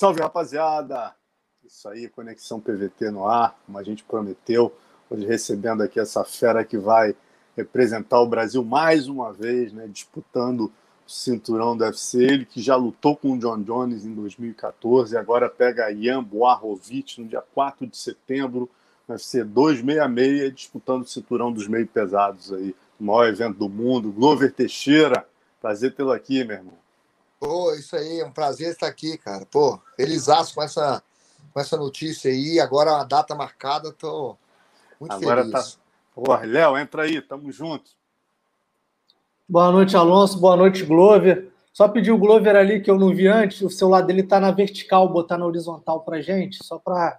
Salve, rapaziada! Isso aí, Conexão PVT no ar, como a gente prometeu. Hoje recebendo aqui essa fera que vai representar o Brasil mais uma vez, né, disputando o cinturão do UFC. Ele que já lutou com o John Jones em 2014 e agora pega Ian Boarovic no dia 4 de setembro, no UFC 266, disputando o cinturão dos meio pesados aí. O maior evento do mundo. Glover Teixeira, prazer tê-lo aqui, meu irmão. Pô, isso aí, é um prazer estar aqui, cara. Pô, feliz com essa, com essa notícia aí. Agora a data marcada, tô muito Agora feliz. Tá... Pô, Léo, entra aí, tamo junto. Boa noite, Alonso. Boa noite, Glover. Só pedir o Glover ali que eu não vi antes, o celular dele tá na vertical, botar na horizontal pra gente, só para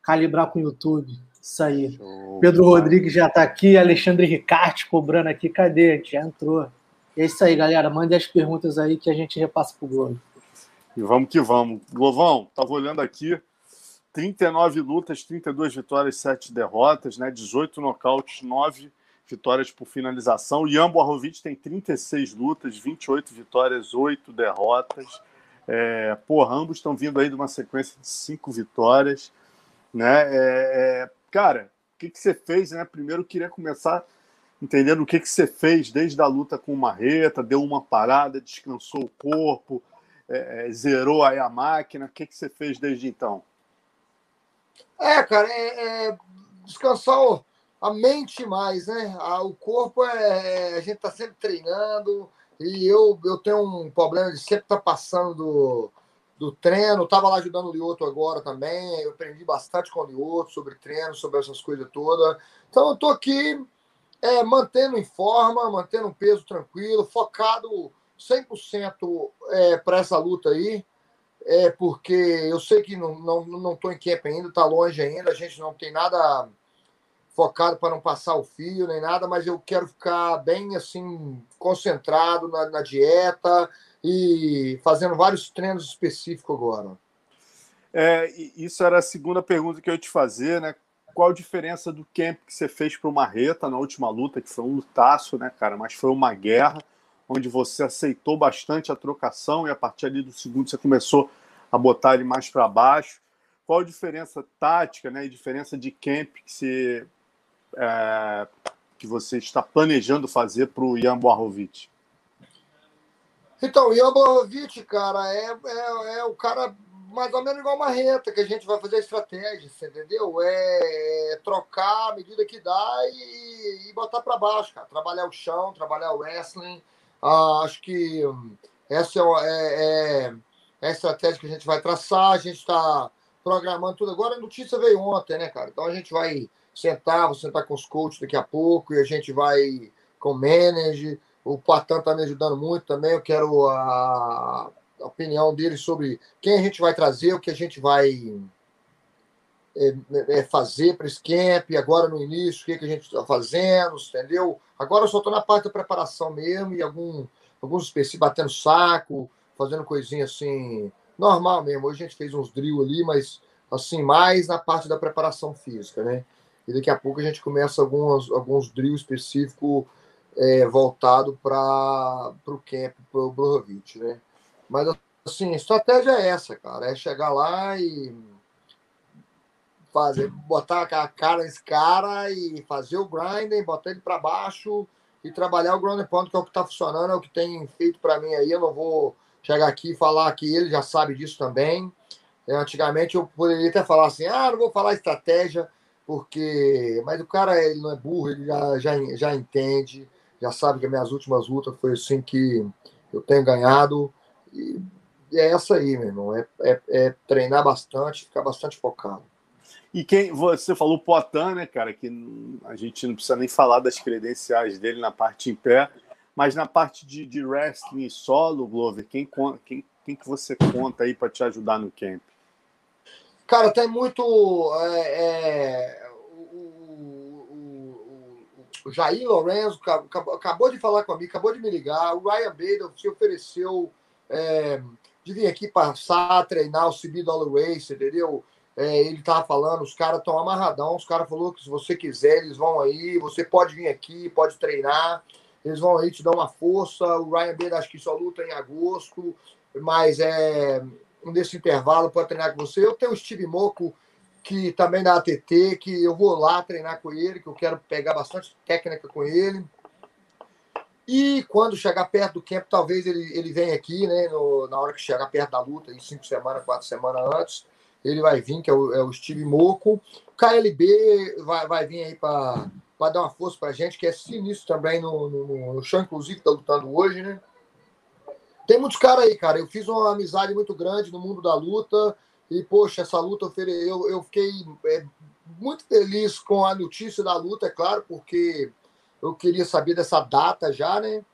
calibrar com o YouTube. Isso aí. Show, Pedro cara. Rodrigues já tá aqui, Alexandre Ricarte cobrando aqui. Cadê? Já entrou. É isso aí, galera. Mande as perguntas aí que a gente repassa pro Globo. E vamos que vamos. Glovão, tava olhando aqui. 39 lutas, 32 vitórias, 7 derrotas, né? 18 nocautes, 9 vitórias por finalização. Ian Boarovic tem 36 lutas, 28 vitórias, 8 derrotas. É, porra, ambos estão vindo aí de uma sequência de 5 vitórias. Né? É, é, cara, o que, que você fez? Né? Primeiro, queria começar entendendo o que, que você fez desde a luta com o Marreta, deu uma parada, descansou o corpo, é, é, zerou aí a máquina. O que, que você fez desde então? É, cara, é, é descansar a mente mais, né? o corpo é, é. A gente tá sempre treinando e eu, eu tenho um problema de sempre estar tá passando do, do treino. Estava lá ajudando o Lioto agora também. Eu aprendi bastante com o Lioto sobre treino, sobre essas coisas todas. Então eu tô aqui é, mantendo em forma, mantendo um peso tranquilo, focado 100% é, para essa luta aí, é, porque eu sei que não estou não, não em camp ainda, está longe ainda, a gente não tem nada focado para não passar o fio nem nada, mas eu quero ficar bem assim concentrado na, na dieta e fazendo vários treinos específicos agora. É, isso era a segunda pergunta que eu ia te fazer, né? Qual a diferença do camp que você fez para o Marreta na última luta, que foi um lutaço, né, cara? Mas foi uma guerra, onde você aceitou bastante a trocação e a partir ali do segundo você começou a botar ele mais para baixo. Qual a diferença tática, né, e diferença de camp que você, é, que você está planejando fazer para o Ian Boarovic? Então, Ian Boarovic, cara, é, é, é o cara mais ou menos igual uma reta, que a gente vai fazer estratégia, entendeu? É, é trocar à medida que dá e, e botar para baixo, cara. Trabalhar o chão, trabalhar o wrestling. Ah, acho que essa é, é, é, a estratégia que a gente vai traçar. A gente está programando tudo. Agora a notícia veio ontem, né, cara? Então a gente vai sentar, vou sentar com os coaches daqui a pouco e a gente vai com o manager. O Patan está me ajudando muito também. Eu quero a a opinião dele sobre quem a gente vai trazer, o que a gente vai é, é fazer para esse camp, agora no início, o que, que a gente está fazendo, entendeu? Agora eu só estou na parte da preparação mesmo e algum, alguns específicos batendo saco, fazendo coisinha assim, normal mesmo. Hoje a gente fez uns drill ali, mas assim, mais na parte da preparação física, né? E daqui a pouco a gente começa alguns, alguns drills específicos é, voltado para o camp, para o Brozovic, né? Mas, assim, a estratégia é essa, cara. É chegar lá e fazer, botar a cara nesse cara e fazer o grinding, botar ele para baixo e trabalhar o ground pound, que é o que está funcionando, é o que tem feito para mim aí. Eu não vou chegar aqui e falar que ele já sabe disso também. É, antigamente eu poderia até falar assim, ah, não vou falar estratégia, porque. Mas o cara ele não é burro, ele já, já, já entende, já sabe que as minhas últimas lutas foi assim que eu tenho ganhado. E é essa aí, meu irmão. É, é, é, treinar bastante, ficar bastante focado. E quem você falou Potan, né, cara? Que a gente não precisa nem falar das credenciais dele na parte em pé, mas na parte de, de wrestling solo, Glover, quem, quem, quem que você conta aí para te ajudar no camp? Cara, tem muito. É, é, o, o, o, Jair Lorenzo acabou de falar comigo, acabou de me ligar. O Ryan Bader se ofereceu é, de vir aqui passar, treinar o CB Dollar Race, entendeu? É, ele tava falando, os caras estão amarradão, os caras falou que se você quiser, eles vão aí, você pode vir aqui, pode treinar, eles vão aí te dar uma força. O Ryan Bader acho que só luta em agosto, mas é nesse intervalo para treinar com você. Eu tenho o Steve Moco, que também da ATT, que eu vou lá treinar com ele, que eu quero pegar bastante técnica com ele. E quando chegar perto do camp, talvez ele, ele venha aqui, né? No, na hora que chegar perto da luta, em cinco semanas, quatro semanas antes, ele vai vir, que é o, é o Steve Moco. KLB vai, vai vir aí para dar uma força para gente, que é sinistro também no, no, no chão, inclusive, está lutando hoje, né? Tem muitos caras aí, cara. Eu fiz uma amizade muito grande no mundo da luta. E, poxa, essa luta eu, eu fiquei é, muito feliz com a notícia da luta, é claro, porque eu queria saber dessa data já, né?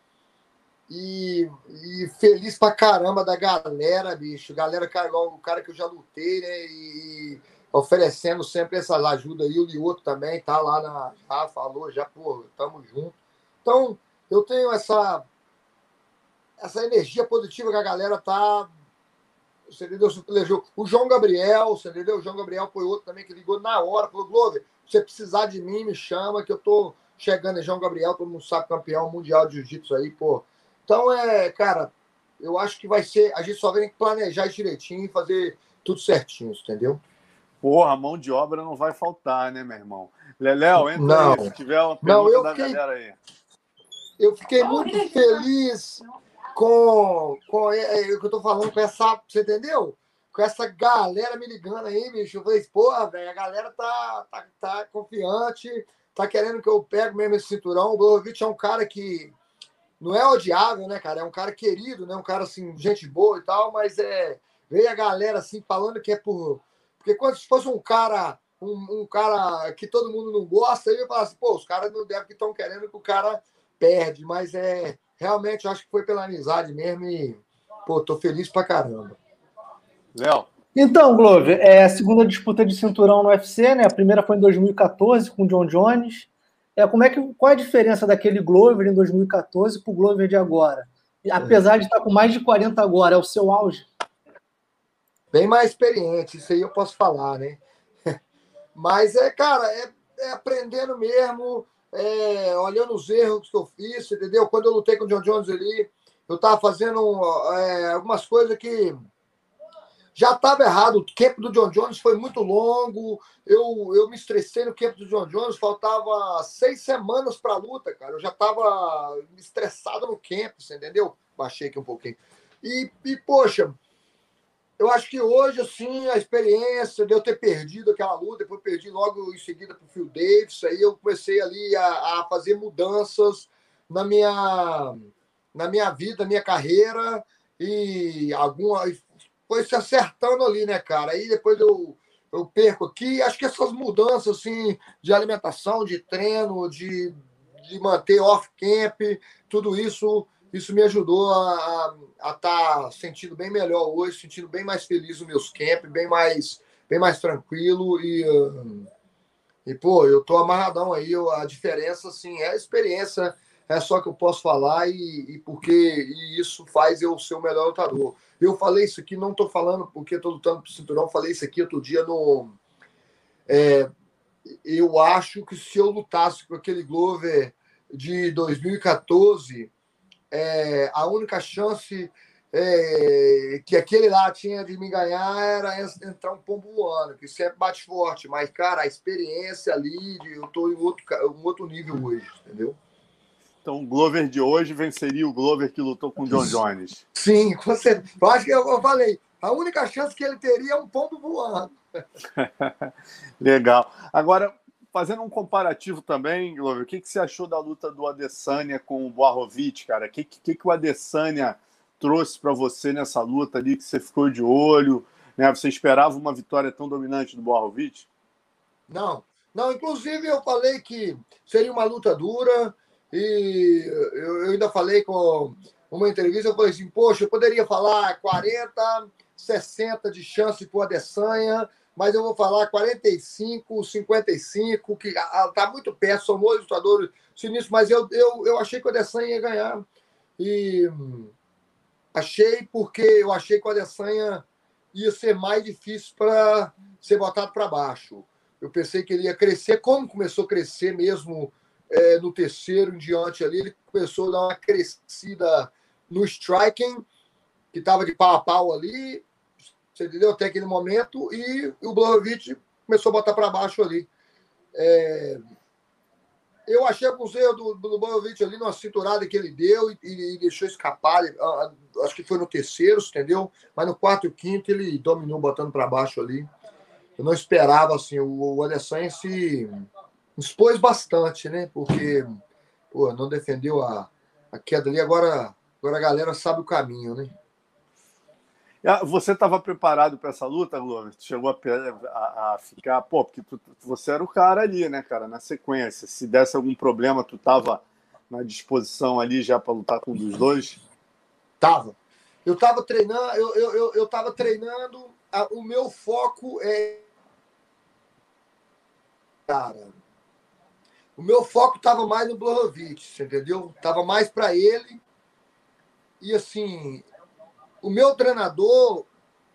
E, e feliz pra caramba da galera, bicho. Galera, cara, o cara que eu já lutei, né? E, oferecendo sempre essas ajudas aí. O Lioto também tá lá na. Já falou, já, pô, tamo junto. Então, eu tenho essa essa energia positiva que a galera tá. Você entendeu? O João Gabriel, você entendeu? O João Gabriel foi outro também que ligou na hora, falou: Glover, se você precisar de mim, me chama, que eu tô chegando. É João Gabriel, todo mundo sabe, campeão mundial de jiu-jitsu aí, pô. Então, é, cara, eu acho que vai ser. A gente só tem que planejar direitinho e fazer tudo certinho, entendeu? Porra, a mão de obra não vai faltar, né, meu irmão? Leléo, entra não. aí, se tiver uma pergunta não, eu da fiquei, galera aí. Eu fiquei muito feliz com, com é, é, o que eu tô falando, com essa. Você entendeu? Com essa galera me ligando aí, bicho. Eu falei, porra, velho, a galera tá, tá, tá confiante, tá querendo que eu pegue mesmo esse cinturão. O Bolovic é um cara que não é odiável, né, cara? É um cara querido, né? Um cara, assim, gente boa e tal, mas é. Veio a galera, assim, falando que é por. Porque quando se fosse um cara. Um, um cara que todo mundo não gosta, eu falo assim, pô, os caras não devem que estão querendo que o cara perde, mas é realmente acho que foi pela amizade mesmo e, pô, tô feliz pra caramba. Léo. Então, Glover, é a segunda disputa de cinturão no UFC, né? A primeira foi em 2014 com o John Jones. É, como é que, qual é a diferença daquele Glover em 2014 para o Glover de agora? Apesar de estar com mais de 40 agora, é o seu auge? Bem mais experiente, isso aí eu posso falar, né? Mas é, cara, é, é aprendendo mesmo, é, olhando os erros que eu fiz, entendeu? Quando eu lutei com o John Jones ali, eu estava fazendo é, algumas coisas que já estava errado. O camp do John Jones foi muito longo. Eu, eu me estressei no camp do John Jones. Faltava seis semanas para a luta, cara. Eu já estava estressado no camp, você entendeu? Baixei aqui um pouquinho. E, e poxa, eu acho que hoje, assim, a experiência de eu ter perdido aquela luta, depois perdi logo em seguida para o Phil Davis, aí eu comecei ali a, a, fazer mudanças na minha, na minha vida, na minha carreira, e alguma. Foi se acertando ali, né, cara? Aí depois eu, eu perco aqui. Acho que essas mudanças, assim, de alimentação, de treino, de, de manter off-camp, tudo isso isso me ajudou a estar tá sentindo bem melhor hoje, sentindo bem mais feliz nos meus camp, bem mais, bem mais tranquilo e, e pô, eu tô amarradão aí. Eu, a diferença, assim, é a experiência, é só que eu posso falar e, e porque e isso faz eu ser o melhor lutador. Eu falei isso aqui, não tô falando porque tô lutando pro cinturão, falei isso aqui outro dia no. É, eu acho que se eu lutasse com aquele Glover de 2014 é, a única chance é, que aquele lá tinha de me ganhar era entrar um pombo voando, que sempre bate forte. Mas, cara, a experiência ali, de, eu estou em outro, um outro nível hoje, entendeu? Então, o Glover de hoje venceria o Glover que lutou com o John Jones. Sim, você. Eu acho que eu, eu falei. A única chance que ele teria é um pombo voando. Legal. Agora, fazendo um comparativo também, Glover, o que, que você achou da luta do Adesanya com o Boarovic, cara? O que, que, que o Adesanya trouxe para você nessa luta ali que você ficou de olho? Né? Você esperava uma vitória tão dominante do Boarovic? Não, não. Inclusive eu falei que seria uma luta dura e eu, eu ainda falei com uma entrevista, eu falei assim, poxa, eu poderia falar 40, 60 de chance para o Adesanya, mas eu vou falar 45, 55, que está muito perto, são dois lutadores sinistros, mas eu, eu, eu achei que o Adesanya ia ganhar. E achei porque eu achei que o Adesanya ia ser mais difícil para ser botado para baixo. Eu pensei que ele ia crescer, como começou a crescer mesmo é, no terceiro em diante ali, ele começou a dar uma crescida no striking, que estava de pau a pau ali, você entendeu? Até aquele momento, e o Blahovic começou a botar para baixo ali. É... Eu achei alguns erros do, do Blahovic ali numa cinturada que ele deu e, e deixou escapar. Acho que foi no terceiro, entendeu? Mas no quarto e quinto ele dominou botando para baixo ali. Eu não esperava, assim, o, o se expôs bastante, né? Porque pô, não defendeu a, a queda ali. Agora, agora a galera sabe o caminho, né? Ah, você estava preparado para essa luta, Glover? Chegou a, a, a, ficar, pô, porque tu, você era o cara ali, né, cara, na sequência. Se desse algum problema, tu estava na disposição ali já para lutar com um dos dois? Tava. Eu estava treinando, eu, eu, eu, eu tava treinando, a, o meu foco é. Cara, o meu foco estava mais no Blahovic, entendeu? Tava mais para ele. E assim, o meu treinador,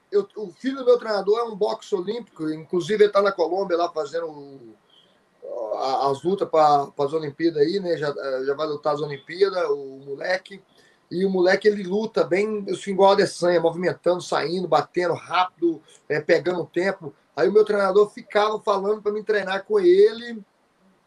eu, o filho do meu treinador é um boxe olímpico, inclusive ele está na Colômbia lá fazendo as lutas para as Olimpíadas aí, né? Já, já vai lutar as Olimpíadas, o moleque. E o moleque ele luta bem, assim, igual a Adesanya, movimentando, saindo, batendo rápido, é, pegando tempo. Aí o meu treinador ficava falando para me treinar com ele,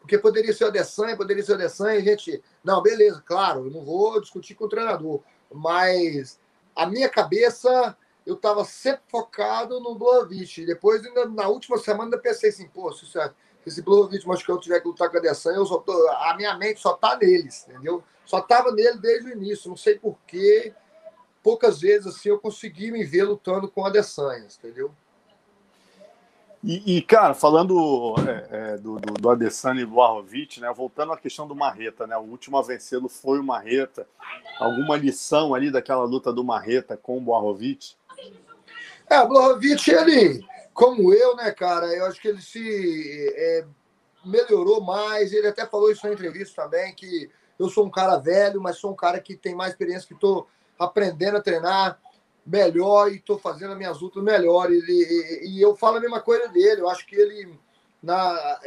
porque poderia ser o Adesanya, poderia ser o Adesanya, e a gente, não, beleza, claro, eu não vou discutir com o treinador, mas a minha cabeça, eu estava sempre focado no Blahovic. Depois, ainda, na última semana, ainda pensei assim, pô, se, se esse Blahovic que eu tiver que lutar com a Adesanya, eu só tô, a minha mente só tá neles, entendeu? Só tava nele desde o início. Não sei porquê. Poucas vezes assim eu consegui me ver lutando com a Adesanya, entendeu? E, e, cara, falando é, é, do, do, do Adesanya e do Arrovic, né, voltando à questão do Marreta, né, o último a vencê-lo foi o Marreta. Alguma lição ali daquela luta do Marreta com o Arrovic? É, o Arrovic, ele, como eu, né, cara, eu acho que ele se é, melhorou mais. Ele até falou isso na entrevista também, que eu sou um cara velho, mas sou um cara que tem mais experiência, que estou aprendendo a treinar melhor e estou fazendo as minhas lutas melhores. E, e, eu falo a mesma coisa dele. Eu acho que ele, na,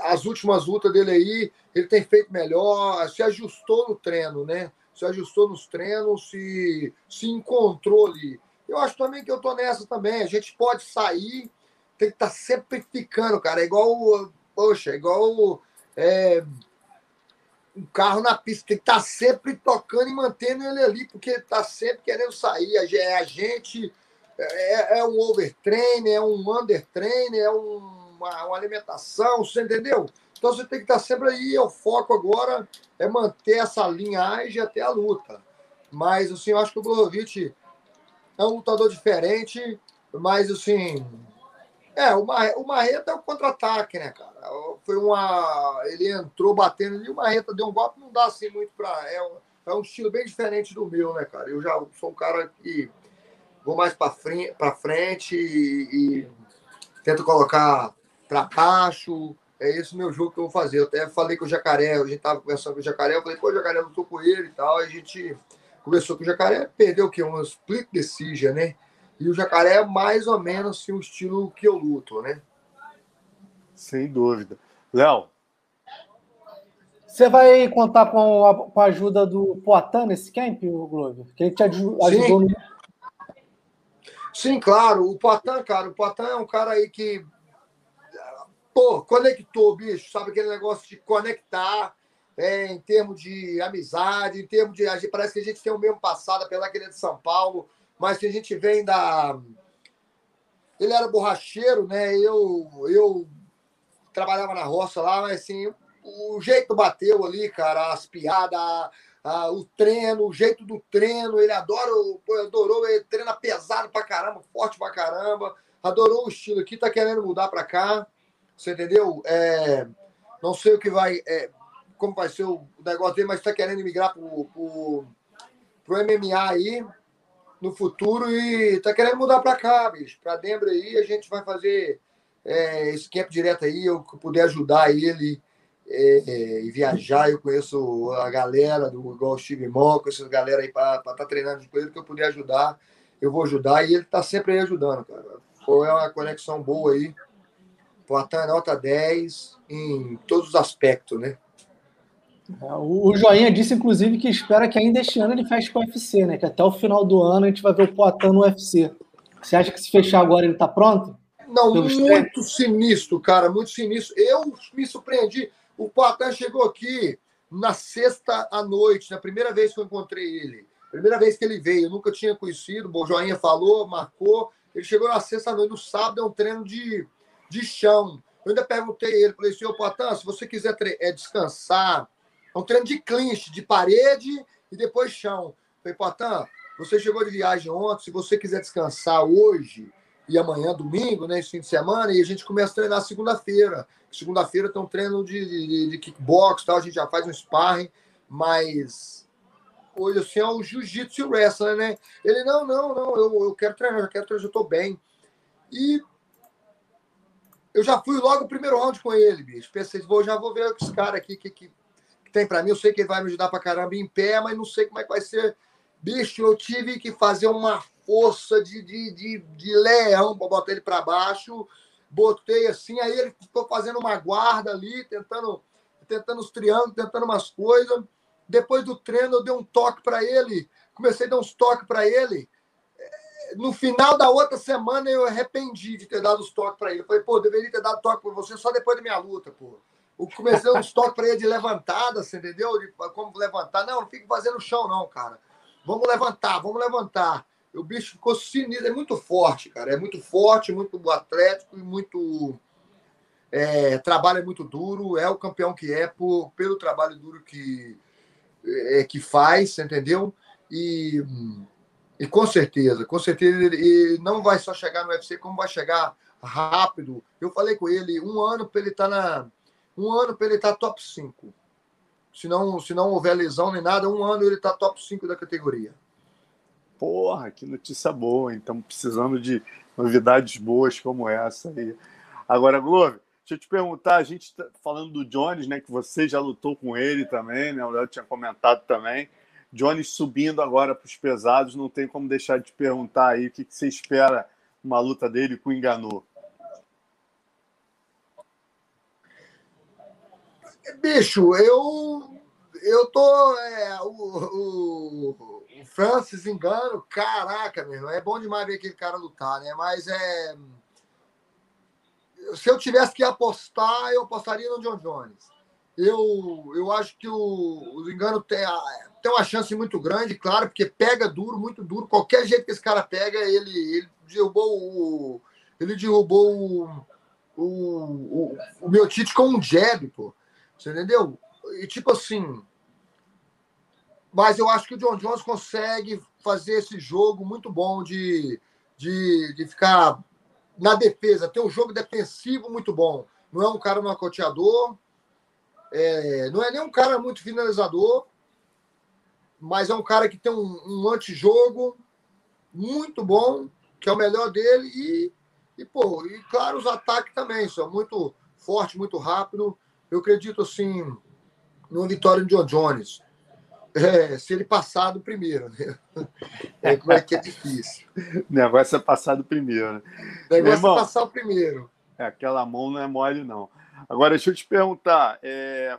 as últimas lutas dele aí, ele tem feito melhor, se ajustou no treino, né? Se ajustou nos treinos, se, se encontrou ali. Eu acho também que eu tô nessa também. A gente pode sair, tem que estar tá sempre ficando, cara. É igual, poxa, é igual. É, um carro na pista, tem que estar tá sempre tocando e mantendo ele ali, porque está sempre querendo sair. É a gente, é, é um overtrain, é um undertrain, é uma, uma alimentação, você entendeu? Então você tem que estar tá sempre aí. O foco agora é manter essa linhagem até a luta. Mas, assim, eu acho que o Golovic é um lutador diferente, mas, assim, é, o, Marreta, o Marreta é o contra-ataque, né, cara? Foi uma. Ele entrou batendo e o Marreta deu um golpe, não dá assim muito pra. É um, é um estilo bem diferente do meu, né, cara? Eu já sou um cara que vou mais pra frente, pra frente e, e tento colocar pra baixo. É esse o meu jogo que eu vou fazer. Eu até falei com o Jacaré, a gente tava conversando com o Jacaré, eu falei, pô, o Jacaré lutou com ele e tal. A gente conversou com o Jacaré, perdeu o quê? Um split decision, né? E o jacaré é mais ou menos assim, o estilo que eu luto, né? Sem dúvida. Léo? Você vai contar com a, com a, ajuda do Poitin nesse camp, Glover? Que ele te ajudou Sim. no... Sim, claro. O Poitin, cara, o Poitin é um cara aí que pô, conectou, bicho, sabe aquele negócio de conectar é, em termos de amizade, em termos de. Parece que a gente tem o mesmo passado, apesar que ele é de São Paulo mas se a gente vem da. Ele era borracheiro, né? Eu, eu trabalhava na roça lá, mas assim, o jeito bateu ali, cara, as piadas, a, o treino, o jeito do treino, ele adora, adorou, ele treina pesado pra caramba, forte pra caramba, adorou o estilo aqui, tá querendo mudar pra cá, você entendeu? É, não sei o que vai, é, como vai ser o negócio dele, mas tá querendo migrar pro, pro, pro MMA aí, no futuro e tá querendo mudar para cá, bicho. Para Denver aí, a gente vai fazer é, esse camp direto aí, eu puder ajudar ele é, é, e viajar. Eu conheço a galera do igual o Steve Monk, essa galera aí para estar tá treinando com ele, que eu puder ajudar, eu vou ajudar. E ele tá sempre aí ajudando, cara. Foi uma conexão boa aí. Poitin nota 10 em todos os aspectos, né? É, o Joinha disse, inclusive, que espera que ainda este ano ele feche com o UFC, né? Que até o final do ano a gente vai ver o Poitin no UFC. Você acha que se fechar agora ele está pronto? Não, muito sinistro, cara, muito sinistro. Eu me surpreendi. O Poitin chegou aqui na sexta à noite, na primeira vez que eu encontrei ele. Primeira vez que ele veio, eu nunca tinha conhecido. O Joinha falou, marcou. Ele chegou na sexta à noite, no sábado é um treino de, de chão. Eu ainda perguntei a ele, falei, senhor Poitin, se você quiser é, descansar, é um treino de clinch, de parede e depois chão. Falei, Poitin, você chegou de viagem ontem, se você quiser descansar hoje e amanhã, domingo, né, esse fim de semana, e a gente começa a treinar segunda-feira. Segunda-feira tem um treino de, de, de kickbox, tal, a gente já faz um sparring, mas hoje assim é o jiu-jitsu e o wrestling, né? Ele, não, não, não, eu, eu quero treinar, eu quero treinar, eu estou bem. E eu já fui logo o primeiro round com ele, bicho. Pensei, vou, já vou ver esse cara aqui que, que, tem para mim. Eu sei que ele vai me ajudar para caramba em pé, mas não sei como é que vai ser Bicho, eu tive que fazer uma força de, de, de, de leão para botar ele para baixo. Botei assim, aí ele ficou fazendo uma guarda ali, tentando, tentando os triângulos, tentando umas coisas. Depois do treino, eu dei um toque para ele. Comecei a dar uns toques para ele. No final da outra semana, eu arrependi de ter dado os toques para ele. Eu falei, pô, deveria ter dado toque para você só depois da minha luta, pô. Eu comecei uns toques para ele de levantada, você entendeu? De como levantar. Não, não fique fazendo no chão, não, cara. Vamos levantar, vamos levantar. O bicho ficou sinistro, é muito forte, cara. É muito forte, muito atlético e muito. É, trabalho é muito duro, é o campeão que é por, pelo trabalho duro que, é, que faz, entendeu? E, e com certeza, com certeza ele não vai só chegar no UFC, como vai chegar rápido. Eu falei com ele, um ano para ele estar tá na. Um ano para ele estar tá top 5 se não, se não houver lesão nem nada, um ano ele está top 5 da categoria. Porra, que notícia boa, então precisando de novidades boas como essa aí. Agora, Glover, deixa eu te perguntar, a gente tá falando do Jones, né, que você já lutou com ele também, né, o Léo tinha comentado também. Jones subindo agora para os pesados, não tem como deixar de perguntar aí o que, que você espera uma luta dele com o Enganou. Bicho, eu eu tô. É, o, o, o, Francis engano, caraca, meu irmão, é bom demais ver aquele cara lutar, né? Mas é. Se eu tivesse que apostar, eu apostaria no John Jones. Eu, eu acho que o, o engano tem, tem uma chance muito grande, claro, porque pega duro, muito duro. Qualquer jeito que esse cara pega, ele, ele derrubou o. Ele derrubou o, o, o, o meu Tite com um jab, pô. Você entendeu? E tipo assim. Mas eu acho que o John Jones consegue fazer esse jogo muito bom de, de, de ficar na defesa, ter um jogo defensivo muito bom. Não é um cara nocoteador, é, não é nem um cara muito finalizador, mas é um cara que tem um, um antijogo muito bom, que é o melhor dele, e, e, pô, e claro, os ataques também são muito forte, muito rápido. Eu acredito, assim, numa vitória de John Jones. É, se ele passar do primeiro, né? É, como é que é difícil. O negócio é passar do primeiro, né? O negócio irmão, é passar o primeiro. É, aquela mão não é mole, não. Agora, deixa eu te perguntar, é,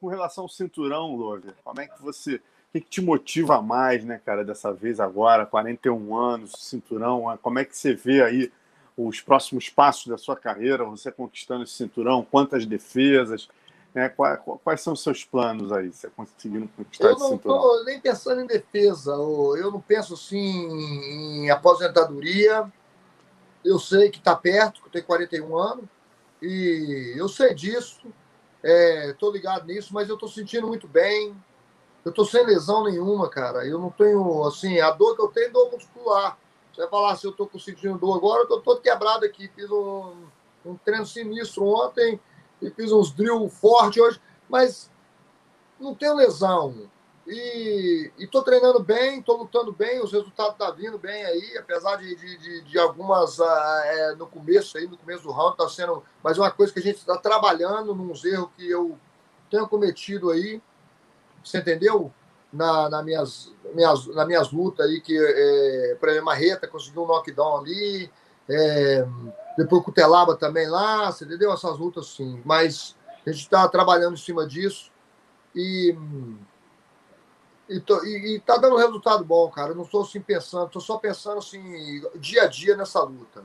com relação ao cinturão, Lover, como é que você. O que, que, te motiva mais, né, cara, dessa vez agora, 41 anos, cinturão? Como é que você vê aí os próximos passos da sua carreira, você conquistando esse cinturão, quantas defesas, né? Quais, quais, são os seus planos aí, você conseguindo conquistar esse cinturão? Eu não estou nem pensando em defesa, eu não penso assim em aposentadoria, eu sei que está perto, que eu tenho 41 anos, e eu sei disso, estou é, ligado nisso, mas eu estou sentindo muito bem, eu estou sem lesão nenhuma, cara, eu não tenho, assim, a dor que eu tenho é dor muscular, você vai falar se eu estou sentindo dor agora, eu estou todo quebrado aqui. Fiz um, um treino sinistro ontem e fiz uns drill forte hoje, mas não tenho lesão. E estou treinando bem, estou lutando bem, os resultados estão tá vindo bem aí, apesar de, de, de, de algumas uh, é, no começo aí, no começo do round, está sendo. Mas uma coisa que a gente está trabalhando, nos erros que eu tenho cometido aí. Você entendeu? Na, na minhas, minhas, nas minhas lutas aí, que, é, por exemplo, Marreta conseguiu um knockdown ali, é, depois Cutelaba também lá, você entendeu? Essas lutas sim, mas a gente está trabalhando em cima disso e, E, tô, e, e tá dando resultado bom, cara. Eu não estou assim pensando, estou só pensando assim, dia a dia nessa luta.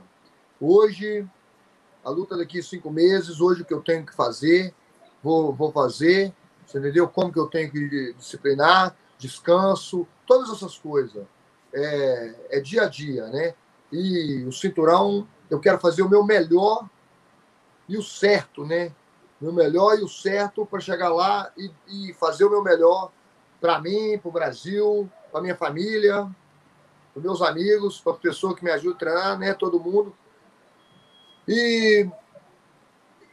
Hoje, a luta daqui a cinco meses, hoje o que eu tenho que fazer, vou, vou fazer, você entendeu? Como que eu tenho que disciplinar, descanso, todas essas coisas. É, é dia a dia, né? E o cinturão, eu quero fazer o meu melhor e o certo, né? Meu melhor e o certo para chegar lá e, e fazer o meu melhor para mim, para o Brasil, para minha família, para meus amigos, para a pessoa que me ajuda a treinar, né? Todo mundo. E,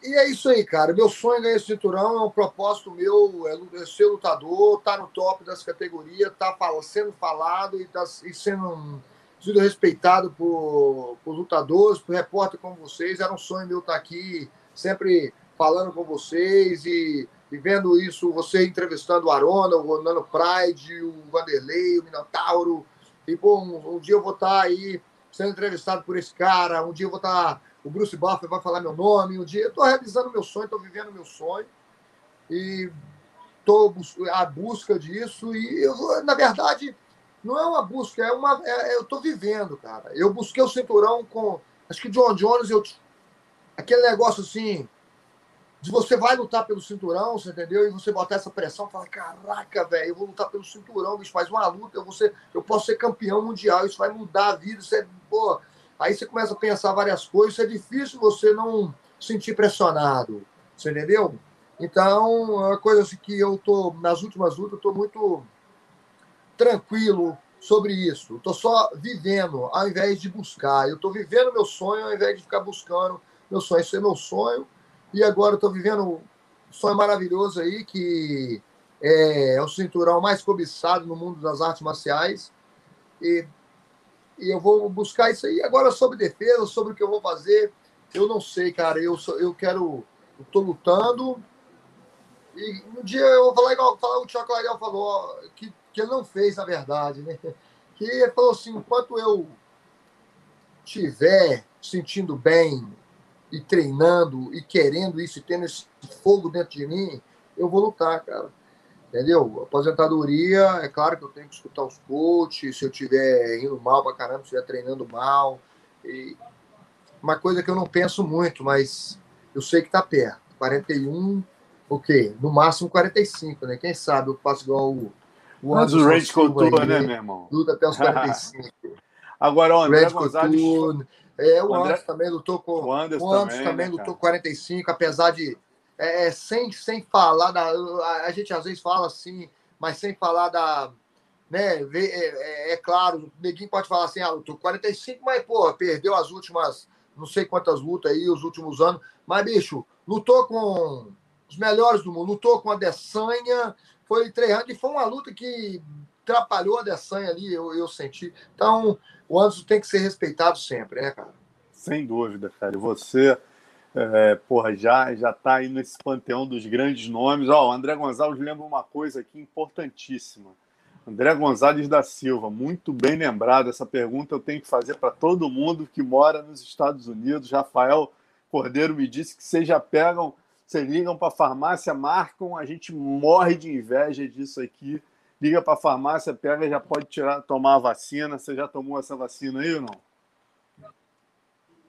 e é isso aí, cara. Meu sonho é ganhar esse cinturão, é um propósito meu, é, é ser lutador, tá no top das categorias, tá sendo falado e, tá, e sendo sido respeitado por, por lutadores, por repórter como vocês. Era um sonho meu estar aqui, sempre falando com vocês e, e vendo isso, você entrevistando o Arona, o Nano Pride, o Vanderlei, o Minotauro. E, pô, um, um, dia eu vou estar aí sendo entrevistado por esse cara, um dia eu vou estar. O Bruce Buffer vai falar meu nome, um dia eu estou realizando meu sonho, estou vivendo meu sonho. E estou à busca disso. E, eu, na verdade, não é uma busca, é uma. É, eu estou vivendo, cara. Eu busquei o cinturão com. Acho que John Jones, eu, aquele negócio assim. De você vai lutar pelo cinturão, você entendeu? E você botar essa pressão, fala, caraca, velho, eu vou lutar pelo cinturão, bicho, faz uma luta, eu, vou ser, eu posso ser campeão mundial, isso vai mudar a vida, isso é, pô. Aí você começa a pensar várias coisas, é difícil você não sentir pressionado, você entendeu? Então, é uma coisa assim que eu tô, nas últimas lutas, eu tô muito tranquilo sobre isso. Estou só vivendo ao invés de buscar. Eu estou vivendo meu sonho ao invés de ficar buscando meu sonho. Isso é meu sonho. E agora estou vivendo um sonho maravilhoso aí, que é o cinturão mais cobiçado no mundo das artes marciais. E, e eu vou buscar isso aí. Agora, sobre defesa, sobre o que eu vou fazer, eu não sei, cara. Eu, eu quero. Estou lutando. E um dia eu vou falar igual falar, o Tiago Clariel falou, que que ele não fez, na verdade, né? Que ele falou assim: enquanto eu estiver sentindo bem e treinando e querendo isso e tendo esse fogo dentro de mim, eu vou lutar, cara. Entendeu? Aposentadoria, é claro que eu tenho que escutar os coaches, se eu estiver indo mal pra caramba, se eu estiver treinando mal. E uma coisa que eu não penso muito, mas eu sei que tá perto. 41, o quê? No máximo 45, né? Quem sabe eu faço igual o o Mas o Range Couture, né, meu irmão? Luta até os 45. Agora, o André Gonzalez... Couture, é, o, o André... Anderson também lutou com... O Anderson, o Anderson também, também né, lutou 45, apesar de... É, é, sem, sem falar da... A gente às vezes fala assim, mas sem falar da... Né, é, é, é claro, o neguinho pode falar assim, ah, lutou 45, mas, pô, perdeu as últimas... Não sei quantas lutas aí, os últimos anos. Mas, bicho, lutou com os melhores do mundo. Lutou com a Dessanha, foi anos, e foi uma luta que atrapalhou a Dessanha ali, eu, eu senti. Então, o Anderson tem que ser respeitado sempre, né, cara? Sem dúvida, cara. E você, é, porra, já, já tá aí nesse panteão dos grandes nomes. Ó, o André Gonçalves lembra uma coisa aqui importantíssima. André Gonzalez da Silva, muito bem lembrado. Essa pergunta eu tenho que fazer para todo mundo que mora nos Estados Unidos. Rafael Cordeiro me disse que vocês já pegam vocês ligam para a farmácia, marcam, a gente morre de inveja disso aqui. Liga para a farmácia, pega, já pode tirar, tomar a vacina. Você já tomou essa vacina aí ou não?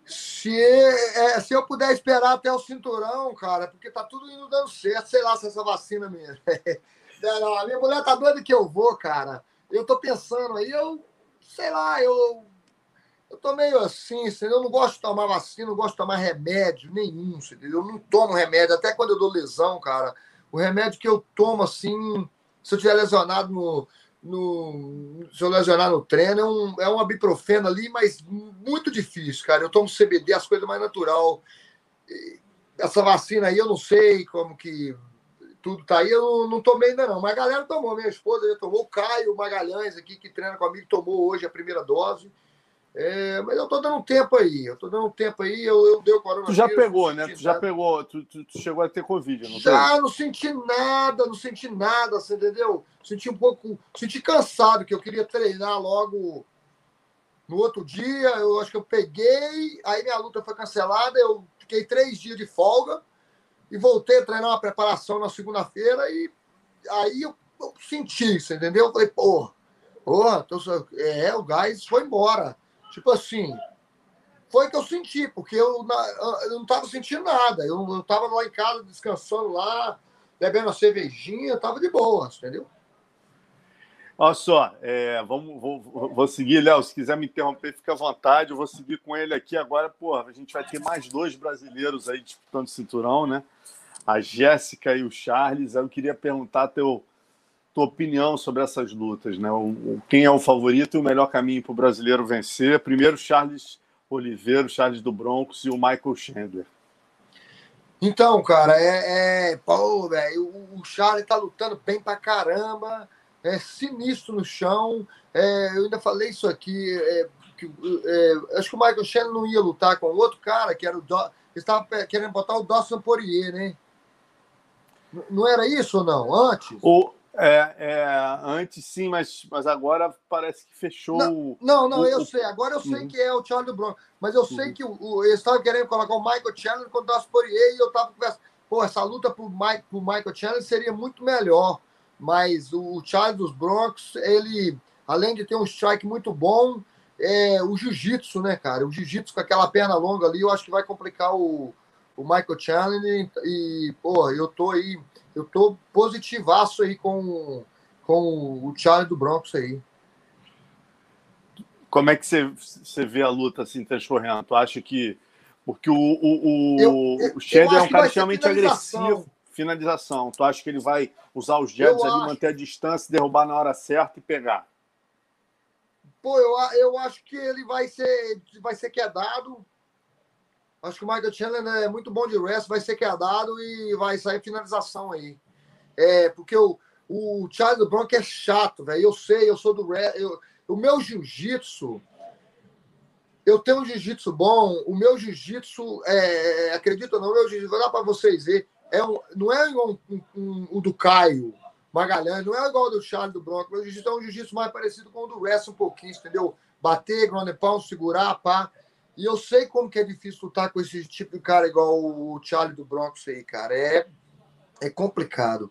Se, é, se eu puder esperar até o cinturão, cara, porque tá tudo indo dando certo, sei lá se essa vacina mesmo. não, a minha mulher tá doida que eu vou, cara. Eu tô pensando aí, eu sei lá, eu eu tô meio assim, eu não gosto de tomar vacina, não gosto de tomar remédio nenhum? Eu não tomo remédio, até quando eu dou lesão, cara. O remédio que eu tomo, assim, se eu tiver lesionado no. No se eu lesionar no treino, é um, é um ibuprofeno ali, mas muito difícil, cara. Eu tomo CBD, as coisas mais natural. Essa vacina aí, eu não sei como que tudo tá aí, eu não, não tomei ainda não. Mas a galera tomou, minha esposa já tomou, o Caio Magalhães aqui, que treina comigo, tomou hoje a primeira dose. É, mas eu tô dando um tempo aí, eu tô dando um tempo aí, eu, eu dei o coronavírus. Tu já pegou, né? Tu já pegou, tu, tu, tu, chegou a ter Covid, não Já, não senti nada, não senti nada, você entendeu? Senti um pouco, senti cansado, que eu queria treinar logo no outro dia, eu acho que eu peguei, aí minha luta foi cancelada, eu fiquei três dias de folga e voltei a treinar uma preparação na segunda-feira e aí eu eu senti, você entendeu? Eu falei, pô, pô, tô, é, o gás foi embora. Tipo assim, foi que eu senti, porque eu, eu não estava sentindo nada. Eu estava lá em casa descansando lá, bebendo uma cervejinha, estava de boa, entendeu? Olha só, é, vamos, vou, vou seguir, Léo. Se quiser me interromper, fica à vontade. Eu vou seguir com ele aqui agora. Porra, a gente vai ter mais dois brasileiros aí disputando cinturão, né? A Jéssica e o Charles. Eu queria perguntar teu, tua opinião sobre essas lutas, né? O, o quem é o favorito e o melhor caminho para o brasileiro vencer? Primeiro, Charles Oliveira, Charles do Broncos e o Michael Chandler. Então, cara, é. é pô, velho, o Charles tá lutando bem pra caramba é sinistro no chão. É, eu ainda falei isso aqui. É, que, é, acho que o Michael Shannon não ia lutar com outro cara, que era o. Do, estava querendo botar o Dawson Poirier, né? Não era isso ou não? Antes? O, é, é, antes sim, mas, mas agora parece que fechou. Não, não, não o, eu o... sei. Agora eu sei uhum. que é o Charlie Brown. Mas eu sei uhum. que o, o, eles estavam querendo colocar o Michael Chandler contra o Dawson Poirier e eu estava conversando. Pô, essa luta pro, Mike, pro Michael Chandler seria muito melhor mas o Charles dos Broncos, ele, além de ter um strike muito bom, é o jiu-jitsu, né, cara? O jiu-jitsu com aquela perna longa ali, eu acho que vai complicar o, o Michael Chandler. E, pô, eu tô aí, eu tô positivaço aí com, com o Charles do Broncos aí. Como é que você, você vê a luta assim transcorrendo? Tu acha que. Porque o, o, o, eu, eu, o Chandler é um cara extremamente agressivo finalização. Tu acha que ele vai usar os jabs ali, manter a distância, derrubar na hora certa e pegar? Pô, eu, eu acho que ele vai ser, vai ser quedado. Acho que o Michael Chandler é muito bom de wrestling, vai ser quedado e vai sair finalização aí. É, porque o, o Charles Bronco é chato, velho. Eu sei, eu sou do wrestling. O meu jiu-jitsu, eu tenho um jiu-jitsu bom. O meu jiu-jitsu, é, acredito ou não, o meu jiu-jitsu, vou dar para vocês verem é um, não é igual um, um, um, do Caio Magalhães, não é igual ao do Charles do Bronco. Meu jiu-jitsu é um jiu-jitsu mais parecido com o do wrestling um pouquinho, entendeu? Bater, ground pound, segurar, pá. E eu sei como que é difícil lutar com esse tipo de cara igual o Charlie do Broncos aí, cara. É, é complicado.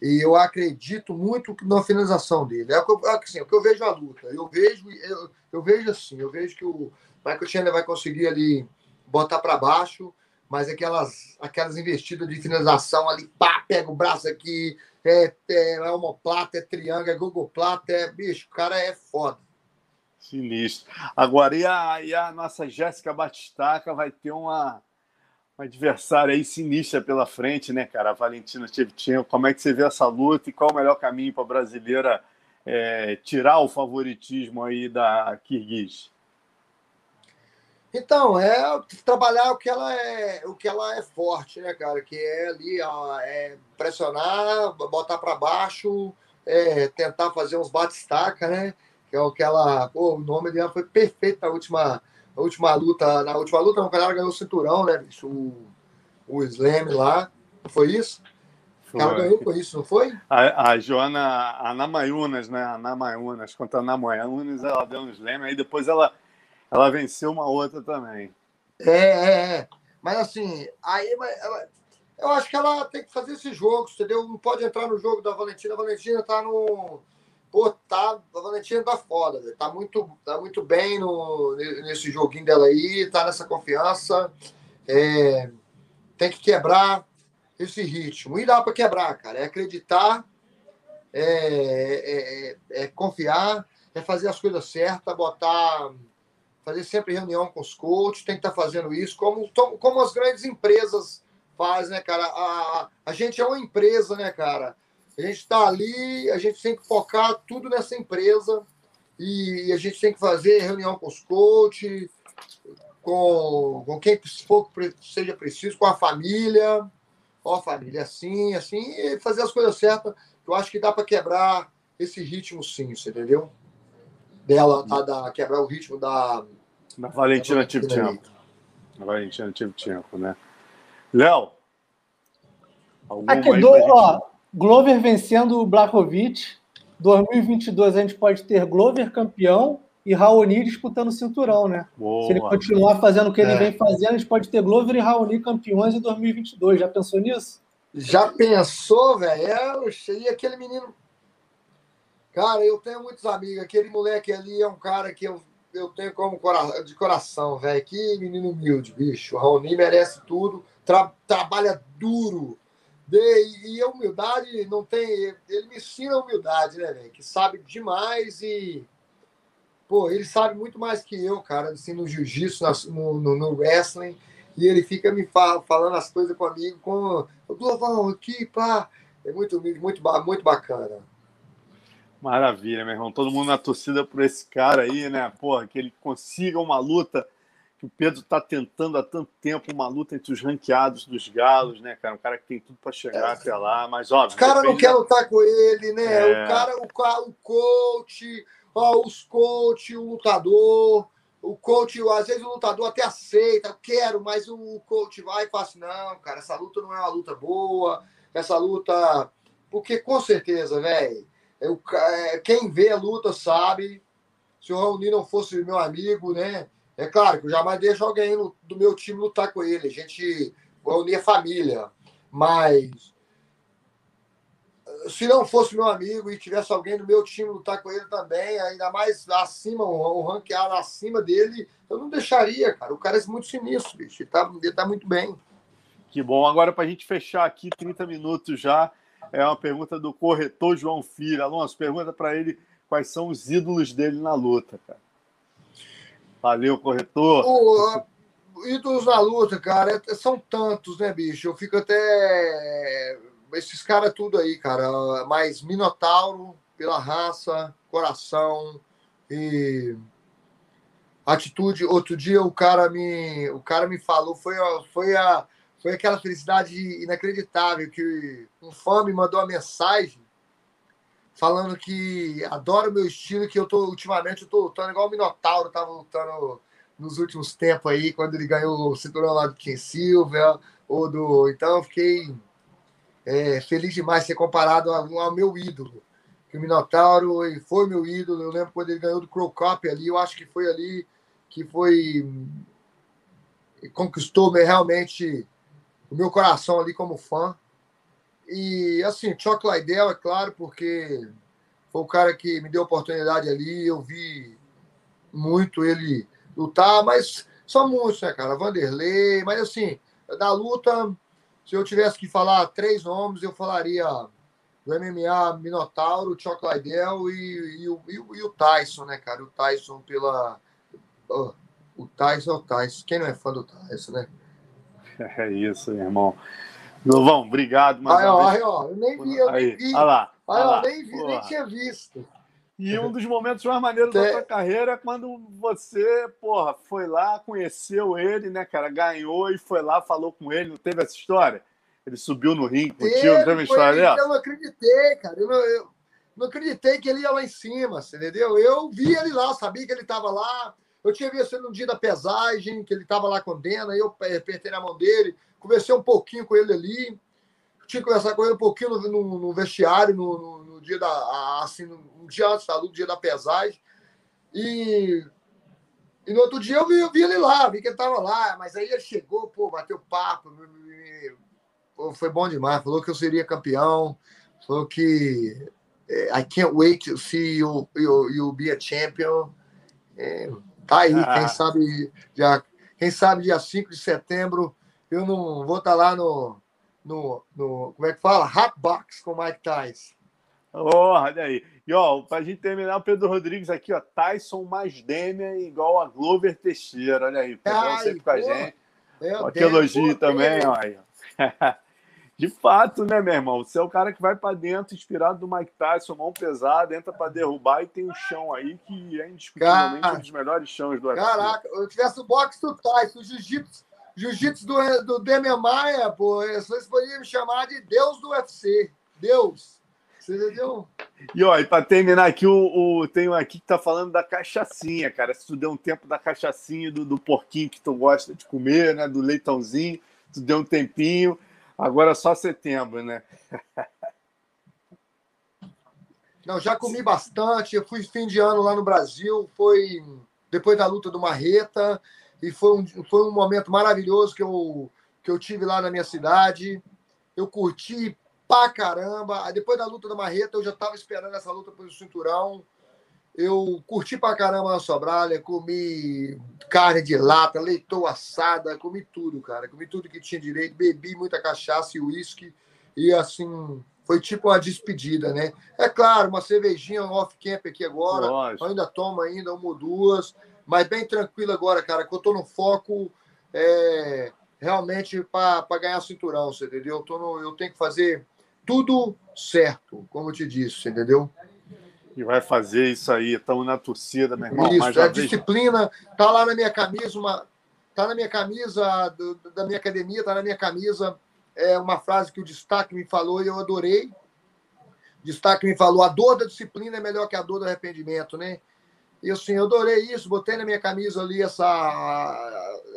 E eu acredito muito na finalização dele. É, é assim, é o que eu vejo a luta. Eu vejo, eu, eu vejo assim, eu vejo que o Michael Chandler vai conseguir ali botar para baixo mas aquelas, aquelas investidas de finalização ali, pá, pega o braço aqui, é, é, é homoplata, é triângulo, é Google Plata, é, bicho, o cara é foda. Sinistro. Agora, e a, e a nossa Jéssica Batistaca vai ter uma, uma adversária aí sinistra pela frente, né, cara? A Valentina Shevchenko. Como é que você vê essa luta e qual o melhor caminho para a brasileira é, tirar o favoritismo aí da Kirguiz? Então, é trabalhar o que ela é, o que ela é forte, né, cara? Que é ali, ó, é pressionar, botar para baixo, é, tentar fazer uns bate-estaca, né? Que é o que ela. Pô, o nome dela foi perfeito na última, na última luta. Na última luta, o cara ganhou o cinturão, né, bicho? O, o Slam lá. Não foi isso? Foi. Ela ganhou com isso, não foi? A, a Joana, a Namayunas, né? A Namayunas, contra a Namayunas, ela deu um Slam, aí depois ela ela venceu uma outra também. É, é, é. Mas assim, aí ela, eu acho que ela tem que fazer esses jogos, entendeu? Não pode entrar no jogo da Valentina. A Valentina tá no. Pô, tá. A Valentina tá foda, véio. tá muito, tá muito bem no, nesse joguinho dela aí, tá nessa confiança. É, tem que quebrar esse ritmo. E dá para quebrar, cara. É acreditar, é, é, é, é confiar, é fazer as coisas certas, botar fazer sempre reunião com os coaches, tem que estar tá fazendo isso, como, como as grandes empresas fazem, né, cara? A, a gente é uma empresa, né, cara? A gente está ali, a gente tem que focar tudo nessa empresa e a gente tem que fazer reunião com os coaches, com, com quem for seja preciso, com a família, ó, família, assim, assim, e fazer as coisas certas. Eu acho que dá para quebrar esse ritmo, sim, você entendeu? Dela, da, da, quebrar o ritmo da, na Valentina Tivchenko. Na Valentina Tivchenko, né? Léo. Aqui, do, ó, Glover vencendo o Blakovic. 2022 a gente pode ter Glover campeão e Raoni disputando o cinturão, né? Boa. Se ele continuar fazendo o que é. ele vem fazendo, a gente pode ter Glover e Raoni campeões em 2022. Já pensou nisso? Já pensou, velho? É, e aquele menino Cara, eu tenho muitos amigos. Aquele moleque ali é um cara que eu, eu tenho como cora de coração, velho. Que menino humilde, bicho. O Raoni merece tudo. Tra trabalha duro. De, e a humildade não tem. Ele me ensina a humildade, né, velho? Que sabe demais e. Pô, ele sabe muito mais que eu, cara, assim, no jiu-jitsu, no, no, no, wrestling. E ele fica me fal falando as coisas comigo, com o Glovão aqui, pá. É muito, muito, muito bacana. Maravilha, meu irmão. Todo mundo na torcida por esse cara aí, né? Porra, que ele consiga uma luta que o Pedro tá tentando há tanto tempo, uma luta entre os ranqueados dos galos, né, cara? Um cara que tem tudo para chegar é. até lá, mas óbvio. Os caras não querem lutar com ele, né? É. O cara, o, o coach, ó, os coach, o lutador. O coach, às vezes o lutador até aceita, quero, mas o coach vai e fala assim: não, cara, essa luta não é uma luta boa, essa luta. Porque com certeza, velho eu, é, quem vê a luta sabe. Se o Raoni não fosse meu amigo, né? É claro que eu jamais deixo alguém do meu time lutar com ele. A gente. O Raoni é família. Mas. Se não fosse meu amigo e tivesse alguém do meu time lutar com ele também, ainda mais acima, o, o ranqueado acima dele, eu não deixaria, cara. O cara é muito sinistro, bicho. Ele tá, ele tá muito bem. Que bom. Agora, para a gente fechar aqui, 30 minutos já é uma pergunta do corretor João Filho. Alonso, pergunta para ele quais são os ídolos dele na luta, cara. Valeu, corretor. O, ídolos na luta, cara, é, são tantos, né, bicho? Eu fico até. Esses caras tudo aí, cara. Mas Minotauro, pela raça, coração e atitude. Outro dia o cara me, o cara me falou, foi, foi a foi aquela felicidade inacreditável que um fã me mandou uma mensagem falando que adora o meu estilo, que eu tô ultimamente eu tô lutando igual o Minotauro tava lutando nos últimos tempos aí, quando ele ganhou o cinturão lá do Ken Silva, ou do. Então eu fiquei é, feliz demais ser comparado ao, ao, meu ídolo. Que o Minotauro foi meu ídolo. Eu lembro quando ele ganhou do Crow Cop ali, eu acho que foi ali que foi. conquistou realmente o meu coração ali como fã. E assim, Chuck Liddell, é claro, porque foi o cara que me deu oportunidade ali, eu vi muito ele lutar, mas são muitos, né, cara? Vanderlei, mas assim, da luta, se eu tivesse que falar três nomes, eu falaria do MMA Minotauro, Chuck Liddell e, e, e, e, o Tyson, né, cara? O Tyson pela. Oh, o Tyson é o Tyson. Quem não é fã do Tyson, né? É isso, irmão. Novão, obrigado mais aí, uma ó, vez. Aí, ó, eu nem vi, eu aí, nem vi. Olha lá. Aí, ó, nem vi, nem tinha visto. E um dos momentos mais maneiros da tua carreira é quando você, porra, foi lá, conheceu ele, né, cara? Ganhou e foi lá, falou com ele. Não teve essa história? Ele subiu no ringue contigo, não teve história dessa? Eu não acreditei, cara. Eu não, eu não acreditei que ele ia lá em cima, entendeu? Eu vi ele lá, sabia que ele estava lá. Eu tinha visto ele no dia da pesagem, que ele estava lá com Dena, eu apertei na mão dele, conversei um pouquinho com ele ali. Tinha que conversar com ele um pouquinho no, no, no vestiário, no, no, no, dia da. Assim, no, dia antes da luta, no dia da pesagem. E, e no outro dia eu vi, eu vi ele lá, vi que ele estava lá, mas aí ele chegou, pô, bateu papo. Pô, foi bom demais. Falou que eu seria campeão. Falou que eh, I can't wait to see you, you, you be a champion. É, Tá aí, ah. quem sabe dia, quem sabe dia 5 de setembro eu não vou estar tá lá no, no, no como é que fala? Hotbox com o Mike Tyson. Olha aí. E ó, pra gente terminar, o Pedro Rodrigues aqui, ó, Tyson mais Demian igual a Glover Teixeira. Olha aí, Pedro sempre com a gente. Ó, que elogio também, ó. Aí, ó. De fato, né, meu irmão? Você é o cara que vai para dentro, inspirado do Mike Tyson, mão pesada, entra para derrubar e tem um chão aí que é indiscutivelmente um dos melhores chãos do UFC. Caraca, eu tivesse o boxe do Tyson, o jiu-jitsu jiu do, do Demian Maia, pô, vocês poderiam me chamar de Deus do UFC. Deus. Você entendeu? E ó, e para terminar aqui, o, o, tem um aqui que tá falando da cachaçinha, cara. Se tu deu um tempo da cachaçinha, do, do porquinho que tu gosta de comer, né? Do leitãozinho, tu deu um tempinho. Agora é só setembro, né? Não, já comi bastante. Eu fui fim de ano lá no Brasil. Foi depois da luta do Marreta. E foi um, foi um momento maravilhoso que eu, que eu tive lá na minha cidade. Eu curti pra caramba. Aí depois da luta da Marreta, eu já tava esperando essa luta pelo cinturão. Eu curti pra caramba na Sobralha, comi carne de lata, leitão assada, comi tudo, cara. Comi tudo que tinha direito, bebi muita cachaça e uísque. E assim, foi tipo uma despedida, né? É claro, uma cervejinha off-camp aqui agora. Lógico. ainda tomo ainda uma ou duas, mas bem tranquilo agora, cara, que eu tô no foco é, realmente para ganhar cinturão, você entendeu? Eu, no, eu tenho que fazer tudo certo, como eu te disse, entendeu? E vai fazer isso aí, estamos na torcida, meu irmão. Isso, a disciplina tá lá na minha camisa, uma, tá na minha camisa do, da minha academia, tá na minha camisa é uma frase que o Destaque me falou e eu adorei. Destaque me falou: a dor da disciplina é melhor que a dor do arrependimento, né? E assim, eu adorei isso, botei na minha camisa ali essa,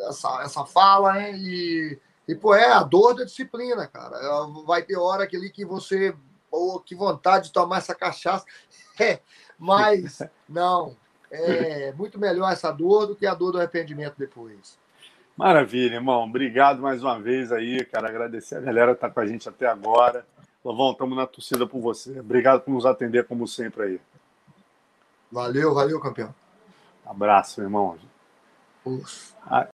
essa, essa fala, né? E, e, pô, é a dor da disciplina, cara. Vai ter hora ali que você, pô, que vontade de tomar essa cachaça. É, mas, não, é muito melhor essa dor do que a dor do arrependimento depois. Maravilha, irmão. Obrigado mais uma vez aí, cara. Agradecer a galera que está com a gente até agora. Lovão, estamos na torcida por você. Obrigado por nos atender, como sempre, aí. Valeu, valeu, campeão. Abraço, irmão. Ufa.